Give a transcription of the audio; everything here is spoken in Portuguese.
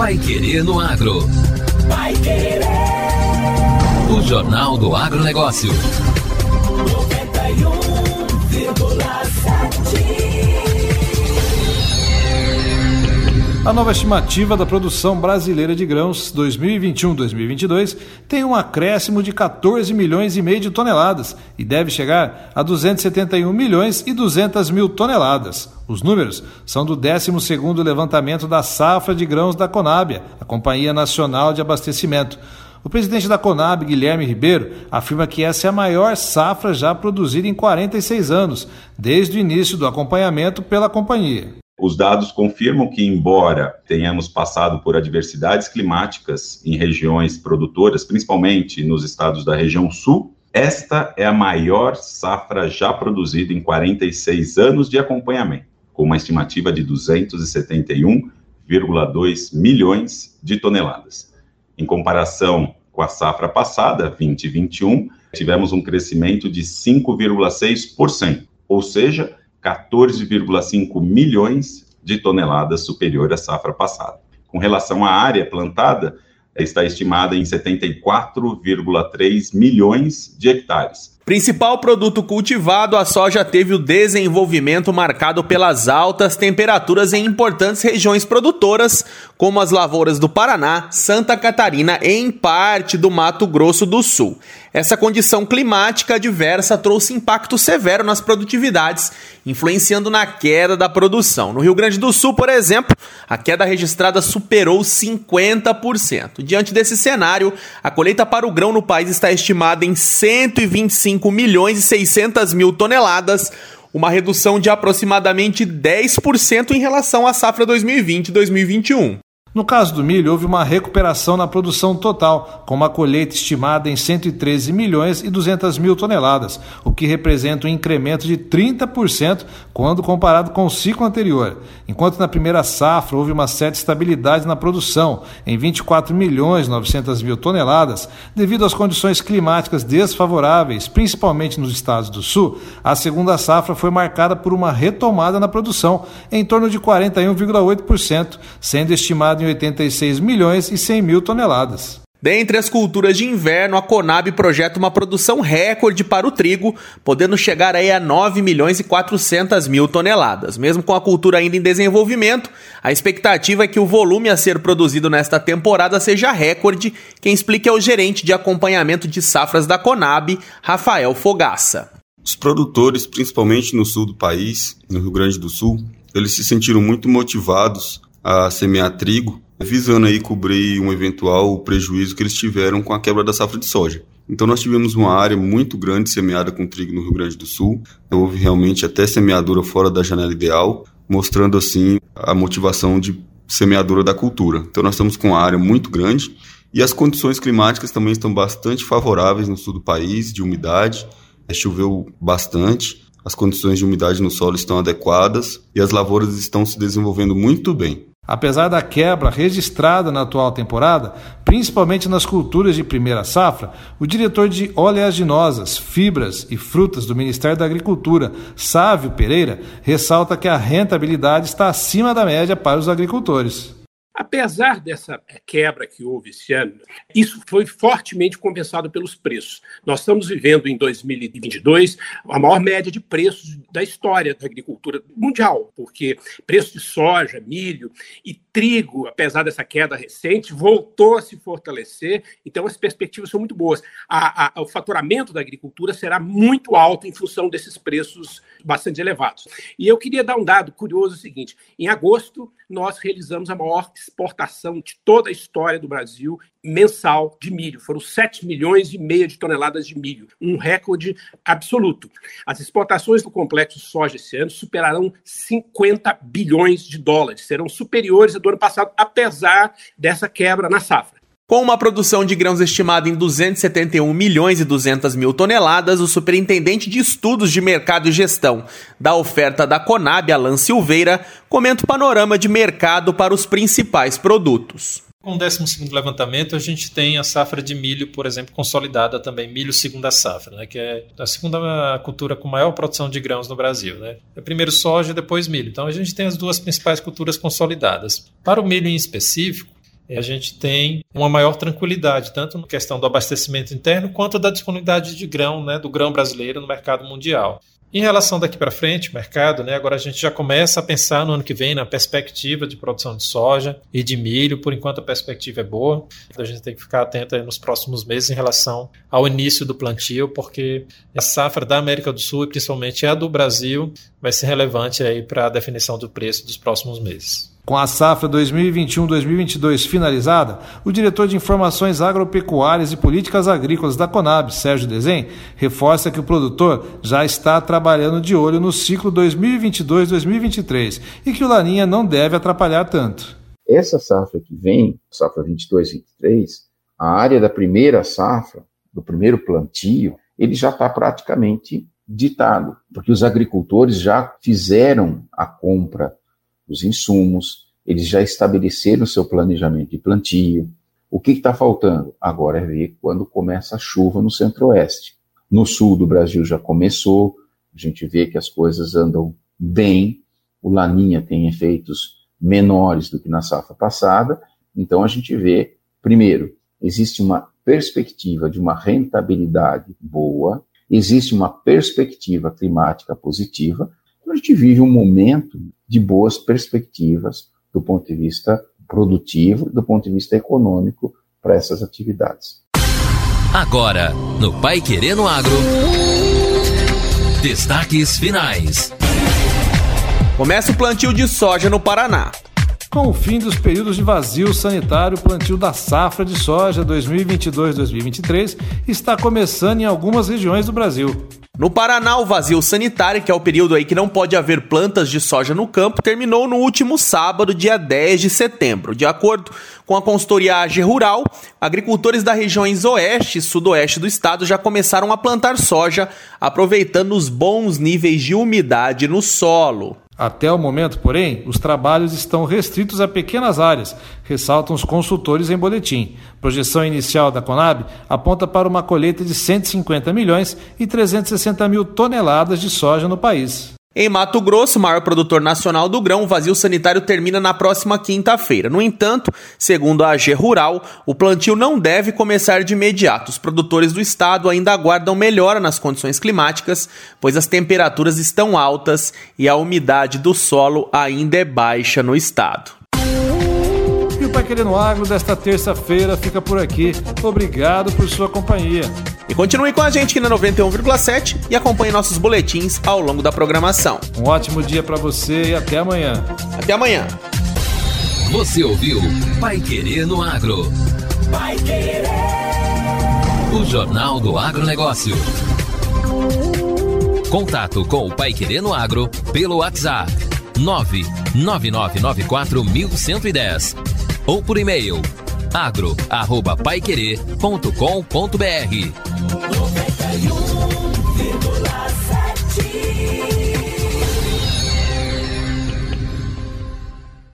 Pai Querer no Agro. Pai Querer. O Jornal do Agronegócio. 91,7. A nova estimativa da produção brasileira de grãos 2021-2022 tem um acréscimo de 14 milhões e meio de toneladas e deve chegar a 271 milhões e 200 mil toneladas. Os números são do 12º levantamento da safra de grãos da Conab, a Companhia Nacional de Abastecimento. O presidente da Conab, Guilherme Ribeiro, afirma que essa é a maior safra já produzida em 46 anos, desde o início do acompanhamento pela companhia. Os dados confirmam que, embora tenhamos passado por adversidades climáticas em regiões produtoras, principalmente nos estados da região sul, esta é a maior safra já produzida em 46 anos de acompanhamento, com uma estimativa de 271,2 milhões de toneladas. Em comparação com a safra passada, 2021, tivemos um crescimento de 5,6%, ou seja, 14,5 milhões de toneladas superior à safra passada. Com relação à área plantada, está estimada em 74,3 milhões de hectares, Principal produto cultivado, a soja teve o desenvolvimento marcado pelas altas temperaturas em importantes regiões produtoras, como as lavouras do Paraná, Santa Catarina e em parte do Mato Grosso do Sul. Essa condição climática adversa trouxe impacto severo nas produtividades, influenciando na queda da produção. No Rio Grande do Sul, por exemplo, a queda registrada superou 50%. Diante desse cenário, a colheita para o grão no país está estimada em 125 5 milhões e 600 mil toneladas, uma redução de aproximadamente 10% em relação à safra 2020-2021. No caso do milho, houve uma recuperação na produção total, com uma colheita estimada em 113 milhões e 200 mil toneladas, o que representa um incremento de 30% quando comparado com o ciclo anterior. Enquanto na primeira safra houve uma certa estabilidade na produção, em 24 milhões e 900 mil toneladas, devido às condições climáticas desfavoráveis, principalmente nos estados do sul, a segunda safra foi marcada por uma retomada na produção, em torno de 41,8%, sendo estimada em 86 milhões e 100 mil toneladas. Dentre as culturas de inverno, a Conab projeta uma produção recorde para o trigo, podendo chegar aí a 9 milhões e 400 mil toneladas. Mesmo com a cultura ainda em desenvolvimento, a expectativa é que o volume a ser produzido nesta temporada seja recorde. Quem explica é o gerente de acompanhamento de safras da Conab, Rafael Fogaça. Os produtores, principalmente no sul do país, no Rio Grande do Sul, eles se sentiram muito motivados a semear trigo, visando aí cobrir um eventual prejuízo que eles tiveram com a quebra da safra de soja. Então nós tivemos uma área muito grande semeada com trigo no Rio Grande do Sul. Houve realmente até semeadura fora da janela ideal, mostrando assim a motivação de semeadura da cultura. Então nós estamos com uma área muito grande e as condições climáticas também estão bastante favoráveis no sul do país, de umidade. É, choveu bastante, as condições de umidade no solo estão adequadas e as lavouras estão se desenvolvendo muito bem. Apesar da quebra registrada na atual temporada, principalmente nas culturas de primeira safra, o diretor de oleaginosas, fibras e frutas do Ministério da Agricultura, Sávio Pereira, ressalta que a rentabilidade está acima da média para os agricultores. Apesar dessa quebra que houve esse ano, isso foi fortemente compensado pelos preços. Nós estamos vivendo em 2022 a maior média de preços da história da agricultura mundial, porque preço de soja, milho e trigo, apesar dessa queda recente, voltou a se fortalecer, então as perspectivas são muito boas. A, a, o faturamento da agricultura será muito alto em função desses preços bastante elevados. E eu queria dar um dado curioso: o seguinte: em agosto, nós realizamos a maior exportação de toda a história do Brasil mensal de milho. Foram 7 milhões e meio de toneladas de milho, um recorde absoluto. As exportações do complexo soja esse ano superarão 50 bilhões de dólares, serão superiores ao do ano passado, apesar dessa quebra na safra. Com uma produção de grãos estimada em 271 milhões e 200 mil toneladas, o superintendente de estudos de mercado e gestão da oferta da Conab, Alan Silveira, comenta o panorama de mercado para os principais produtos. Com o 12 levantamento, a gente tem a safra de milho, por exemplo, consolidada também, milho segunda safra, né, que é a segunda cultura com maior produção de grãos no Brasil. Né? É primeiro soja, depois milho. Então a gente tem as duas principais culturas consolidadas. Para o milho em específico, a gente tem uma maior tranquilidade, tanto na questão do abastecimento interno quanto da disponibilidade de grão, né, do grão brasileiro no mercado mundial. Em relação daqui para frente, mercado, né, agora a gente já começa a pensar no ano que vem na perspectiva de produção de soja e de milho. Por enquanto a perspectiva é boa. A gente tem que ficar atento nos próximos meses em relação ao início do plantio, porque a safra da América do Sul e principalmente a do Brasil vai ser relevante aí para a definição do preço dos próximos meses. Com a safra 2021-2022 finalizada, o diretor de Informações Agropecuárias e Políticas Agrícolas da Conab, Sérgio Desen, reforça que o produtor já está trabalhando de olho no ciclo 2022-2023 e que o Laninha não deve atrapalhar tanto. Essa safra que vem, safra 22-23, a área da primeira safra, do primeiro plantio, ele já está praticamente ditado, porque os agricultores já fizeram a compra os insumos, eles já estabeleceram seu planejamento de plantio. O que está faltando? Agora é ver quando começa a chuva no centro-oeste. No sul do Brasil já começou, a gente vê que as coisas andam bem, o Laninha tem efeitos menores do que na safra passada, então a gente vê, primeiro, existe uma perspectiva de uma rentabilidade boa, existe uma perspectiva climática positiva, então a gente vive um momento de boas perspectivas do ponto de vista produtivo, do ponto de vista econômico para essas atividades. Agora, no Pai Querendo Agro, destaques finais. Começa o plantio de soja no Paraná. Com o fim dos períodos de vazio sanitário, o plantio da safra de soja 2022-2023 está começando em algumas regiões do Brasil. No Paraná, o vazio sanitário, que é o período aí que não pode haver plantas de soja no campo, terminou no último sábado, dia 10 de setembro. De acordo com a consultoria AG Rural, agricultores das regiões oeste e sudoeste do estado já começaram a plantar soja, aproveitando os bons níveis de umidade no solo. Até o momento, porém, os trabalhos estão restritos a pequenas áreas, ressaltam os consultores em boletim. Projeção inicial da Conab aponta para uma colheita de 150 milhões e 360 mil toneladas de soja no país. Em Mato Grosso, maior produtor nacional do grão, o vazio sanitário termina na próxima quinta-feira. No entanto, segundo a AG Rural, o plantio não deve começar de imediato. Os produtores do estado ainda aguardam melhora nas condições climáticas, pois as temperaturas estão altas e a umidade do solo ainda é baixa no estado. E o Pai Querendo Agro desta terça-feira fica por aqui. Obrigado por sua companhia. E continue com a gente aqui na 91,7 e acompanhe nossos boletins ao longo da programação. Um ótimo dia para você e até amanhã. Até amanhã. Você ouviu Pai Querer no Agro. Pai Querer. O Jornal do Agronegócio. Contato com o Pai Querer no Agro pelo WhatsApp 999941110 ou por e-mail agro@paiquerer.com.br